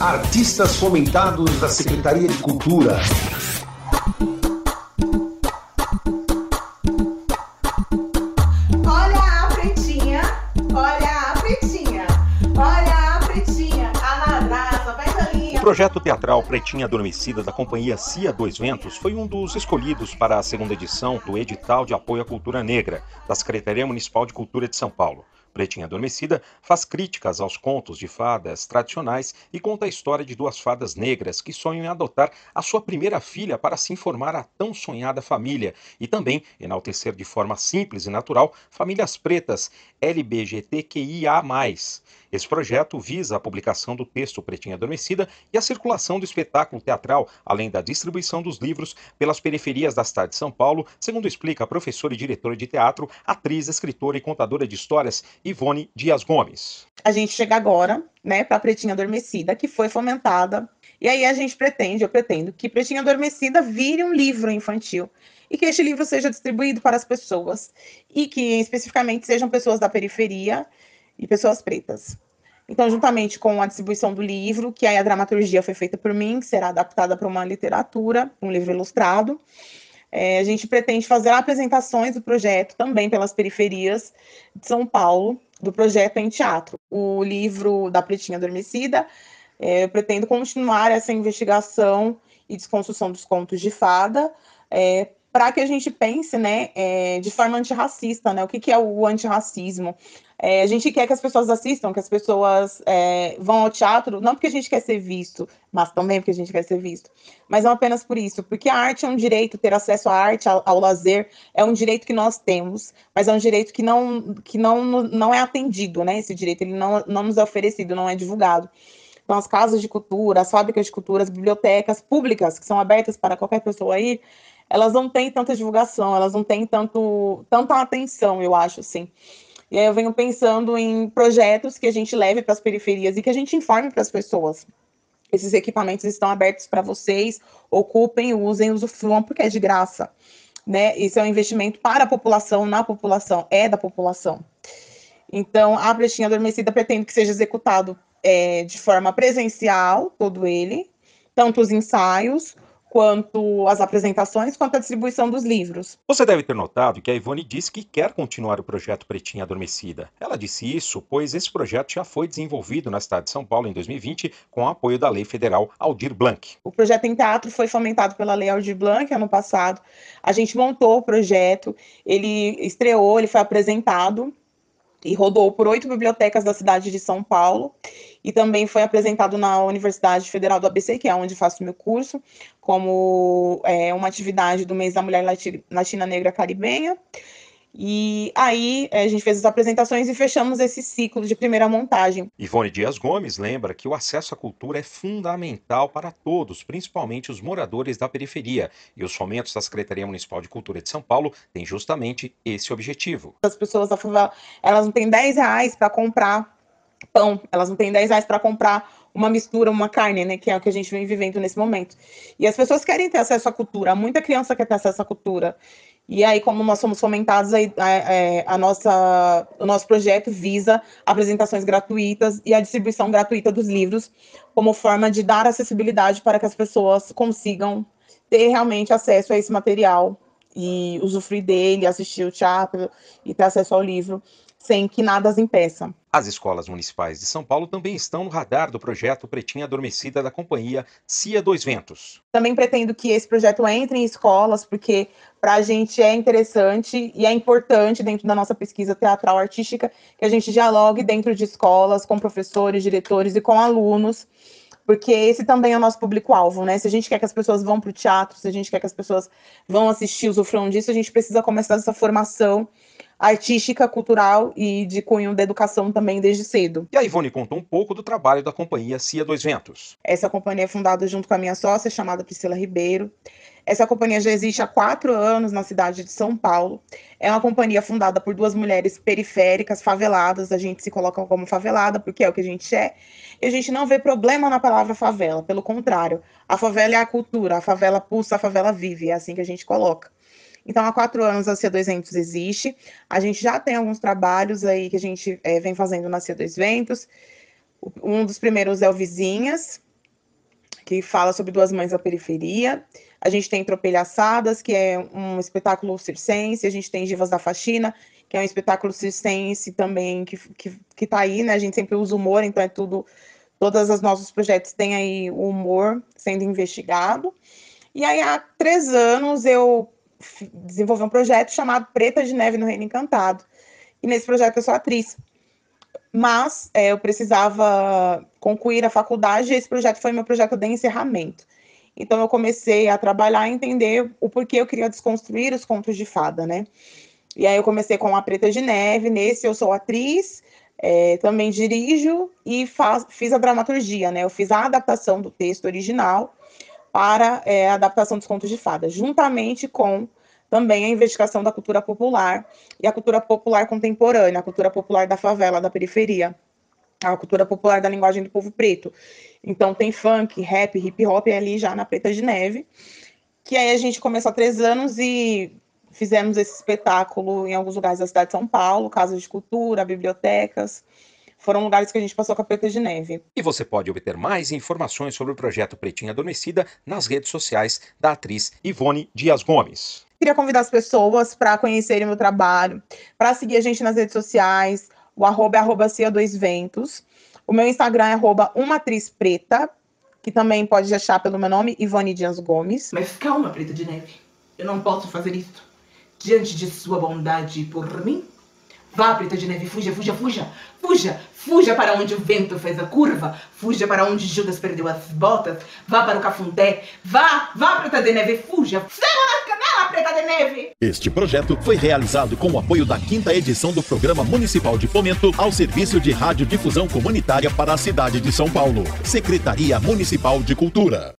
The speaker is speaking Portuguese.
Artistas fomentados da Secretaria de Cultura. Olha a pretinha, olha a pretinha, olha a pretinha, a madraça, vai O projeto teatral Pretinha Adormecida da companhia Cia Dois Ventos foi um dos escolhidos para a segunda edição do edital de apoio à cultura negra da Secretaria Municipal de Cultura de São Paulo. Pretinha Adormecida faz críticas aos contos de fadas tradicionais e conta a história de duas fadas negras que sonham em adotar a sua primeira filha para se informar a tão sonhada família e também enaltecer de forma simples e natural famílias pretas LBGTQIA. Esse projeto visa a publicação do texto Pretinha Adormecida e a circulação do espetáculo teatral, além da distribuição dos livros pelas periferias da cidade de São Paulo, segundo explica a professora e diretora de teatro, atriz, escritora e contadora de histórias Ivone Dias Gomes. A gente chega agora, né, para Pretinha Adormecida, que foi fomentada. E aí a gente pretende, eu pretendo, que Pretinha Adormecida vire um livro infantil e que este livro seja distribuído para as pessoas e que especificamente sejam pessoas da periferia e pessoas pretas. Então, juntamente com a distribuição do livro, que aí a dramaturgia foi feita por mim, que será adaptada para uma literatura, um livro ilustrado, é, a gente pretende fazer apresentações do projeto também pelas periferias de São Paulo, do projeto em teatro. O livro da Pretinha Adormecida, é, eu pretendo continuar essa investigação e desconstrução dos contos de fada, é, para que a gente pense né, é, de forma antirracista, né? O que, que é o antirracismo? É, a gente quer que as pessoas assistam, que as pessoas é, vão ao teatro, não porque a gente quer ser visto, mas também porque a gente quer ser visto, mas não apenas por isso, porque a arte é um direito, ter acesso à arte, ao, ao lazer, é um direito que nós temos, mas é um direito que não, que não, não é atendido, né? Esse direito, ele não, não nos é oferecido, não é divulgado. Então, as casas de cultura, as fábricas de cultura, as bibliotecas públicas, que são abertas para qualquer pessoa ir, elas não têm tanta divulgação, elas não têm tanto, tanta atenção, eu acho, assim. E aí eu venho pensando em projetos que a gente leve para as periferias e que a gente informe para as pessoas. Esses equipamentos estão abertos para vocês, ocupem, usem, usufruam, porque é de graça. Né? Isso é um investimento para a população, na população, é da população. Então, a Brechinha Adormecida pretende que seja executado é, de forma presencial, todo ele, tanto os ensaios, quanto as apresentações, quanto a distribuição dos livros. Você deve ter notado que a Ivone disse que quer continuar o projeto Pretinha Adormecida. Ela disse isso pois esse projeto já foi desenvolvido na cidade de São Paulo em 2020 com o apoio da Lei Federal Aldir Blanc. O projeto em teatro foi fomentado pela Lei Aldir Blanc ano passado. A gente montou o projeto, ele estreou, ele foi apresentado e rodou por oito bibliotecas da cidade de São Paulo e também foi apresentado na Universidade Federal do ABC, que é onde faço meu curso, como é, uma atividade do mês da mulher latina negra caribenha. E aí a gente fez as apresentações e fechamos esse ciclo de primeira montagem. Ivone Dias Gomes lembra que o acesso à cultura é fundamental para todos, principalmente os moradores da periferia. E os fomentos da Secretaria Municipal de Cultura de São Paulo têm justamente esse objetivo. As pessoas da favela, elas não têm 10 reais para comprar pão, elas não têm 10 reais para comprar uma mistura, uma carne, né, que é o que a gente vem vivendo nesse momento. E as pessoas querem ter acesso à cultura, muita criança quer ter acesso à cultura. E aí, como nós somos fomentados, a, a, a, nossa, o nosso projeto visa apresentações gratuitas e a distribuição gratuita dos livros, como forma de dar acessibilidade para que as pessoas consigam ter realmente acesso a esse material e usufruir dele, assistir o teatro e ter acesso ao livro sem que nada as impeça. As escolas municipais de São Paulo também estão no radar do projeto Pretinha Adormecida da companhia Cia Dois Ventos. Também pretendo que esse projeto entre em escolas, porque para a gente é interessante e é importante dentro da nossa pesquisa teatral artística que a gente dialogue dentro de escolas com professores, diretores e com alunos porque esse também é o nosso público-alvo, né? Se a gente quer que as pessoas vão para o teatro, se a gente quer que as pessoas vão assistir, usufruam disso, a gente precisa começar essa formação artística, cultural e de cunho da educação também desde cedo. E a Ivone contou um pouco do trabalho da companhia Cia Dois Ventos. Essa companhia é fundada junto com a minha sócia, chamada Priscila Ribeiro. Essa companhia já existe há quatro anos na cidade de São Paulo. É uma companhia fundada por duas mulheres periféricas, faveladas. A gente se coloca como favelada, porque é o que a gente é. E a gente não vê problema na palavra favela, pelo contrário. A favela é a cultura, a favela pulsa, a favela vive, é assim que a gente coloca. Então, há quatro anos a C200 existe. A gente já tem alguns trabalhos aí que a gente é, vem fazendo na C200. Um dos primeiros é o Vizinhas, que fala sobre duas mães da periferia. A gente tem Tropelhaçadas, que é um espetáculo circense. A gente tem Divas da Faxina, que é um espetáculo circense também que, que, que tá aí, né? A gente sempre usa humor, então é tudo. Todos os nossos projetos têm aí o humor sendo investigado. E aí, há três anos, eu desenvolvi um projeto chamado Preta de Neve no Reino Encantado. E nesse projeto eu sou atriz. Mas é, eu precisava concluir a faculdade e esse projeto foi meu projeto de encerramento. Então eu comecei a trabalhar e entender o porquê eu queria desconstruir os contos de fada, né? E aí eu comecei com a Preta de Neve, nesse eu sou atriz, é, também dirijo e faz, fiz a dramaturgia, né? Eu fiz a adaptação do texto original para é, a adaptação dos contos de fada, juntamente com também a investigação da cultura popular e a cultura popular contemporânea, a cultura popular da favela, da periferia, a cultura popular da linguagem do povo preto. Então tem funk, rap, hip hop ali já na Preta de Neve, que aí a gente começou há três anos e fizemos esse espetáculo em alguns lugares da cidade de São Paulo, casas de cultura, bibliotecas, foram lugares que a gente passou com a Preta de Neve. E você pode obter mais informações sobre o projeto Pretinha Adormecida nas redes sociais da atriz Ivone Dias Gomes. Queria convidar as pessoas para conhecerem meu trabalho, para seguir a gente nas redes sociais, o arroba é arroba CO2Ventos. O meu Instagram é arroba uma atriz preta, que também pode achar pelo meu nome, Ivone Dias Gomes. Mas calma, Preta de Neve. Eu não posso fazer isso. Diante de sua bondade por mim, Vá, Preta de Neve, fuja, fuja, fuja, fuja, fuja para onde o vento fez a curva, fuja para onde Judas perdeu as botas, vá para o Cafundé, vá, vá, Preta de Neve, fuja, Segura na canela, Preta de Neve. Este projeto foi realizado com o apoio da quinta edição do Programa Municipal de Fomento ao Serviço de Radiodifusão Comunitária para a cidade de São Paulo. Secretaria Municipal de Cultura.